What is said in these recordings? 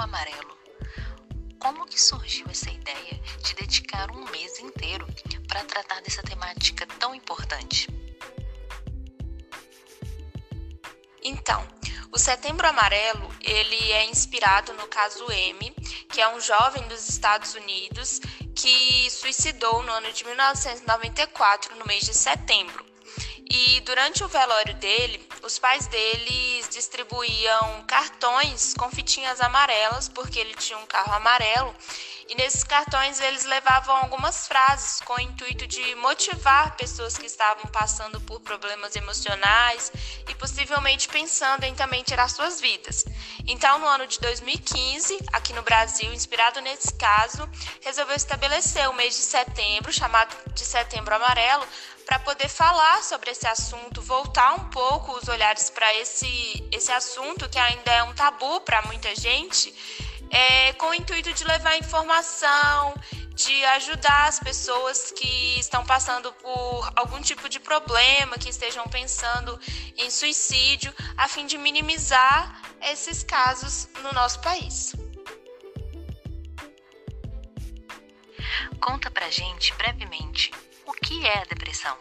Amarelo. Como que surgiu essa ideia de dedicar um mês inteiro para tratar dessa temática tão importante? Então, o Setembro Amarelo, ele é inspirado no caso M, que é um jovem dos Estados Unidos que suicidou no ano de 1994, no mês de setembro. E durante o velório dele, os pais distribuíam cartões com fitinhas amarelas, porque ele tinha um carro amarelo, e nesses cartões eles levavam algumas frases com o intuito de motivar pessoas que estavam passando por problemas emocionais e possivelmente pensando em também tirar suas vidas. Então, no ano de 2015, aqui no Brasil, inspirado nesse caso, resolveu estabelecer o mês de setembro, chamado de Setembro Amarelo, para poder falar sobre esse assunto, voltar um pouco os olhares para esse, esse assunto que ainda é um tabu para muita gente, é, com o intuito de levar informação, de ajudar as pessoas que estão passando por algum tipo de problema, que estejam pensando em suicídio, a fim de minimizar esses casos no nosso país. Conta pra gente brevemente o que é a depressão?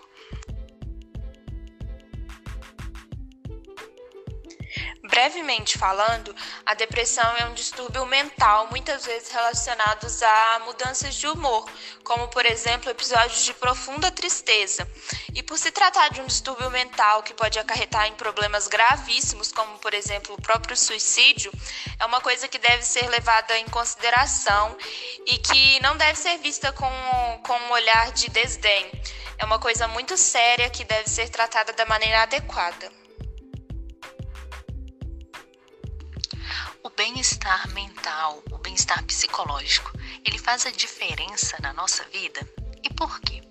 Brevemente falando, a depressão é um distúrbio mental, muitas vezes relacionados a mudanças de humor, como por exemplo episódios de profunda tristeza. E por se tratar de um distúrbio mental que pode acarretar em problemas gravíssimos, como por exemplo o próprio suicídio, é uma coisa que deve ser levada em consideração e que não deve ser vista com, com um olhar de desdém. É uma coisa muito séria que deve ser tratada da maneira adequada. O bem-estar mental, o bem-estar psicológico, ele faz a diferença na nossa vida? E por quê?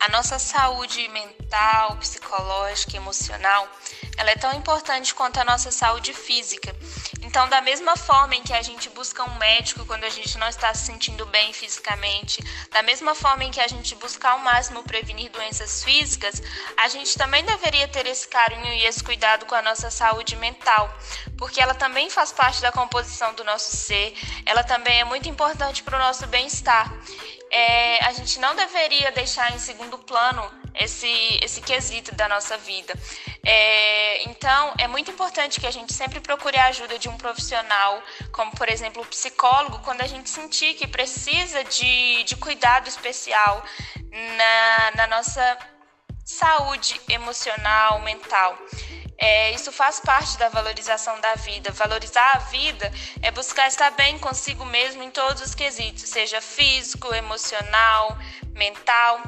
A nossa saúde mental, psicológica emocional, ela é tão importante quanto a nossa saúde física. Então, da mesma forma em que a gente busca um médico quando a gente não está se sentindo bem fisicamente, da mesma forma em que a gente busca ao máximo prevenir doenças físicas, a gente também deveria ter esse carinho e esse cuidado com a nossa saúde mental, porque ela também faz parte da composição do nosso ser, ela também é muito importante para o nosso bem-estar. É, a gente não deveria deixar em segundo plano esse, esse quesito da nossa vida. É, então, é muito importante que a gente sempre procure a ajuda de um profissional, como por exemplo o psicólogo, quando a gente sentir que precisa de, de cuidado especial na, na nossa saúde emocional, mental. É, isso faz parte da valorização da vida. Valorizar a vida é buscar estar bem consigo mesmo em todos os quesitos, seja físico, emocional, mental.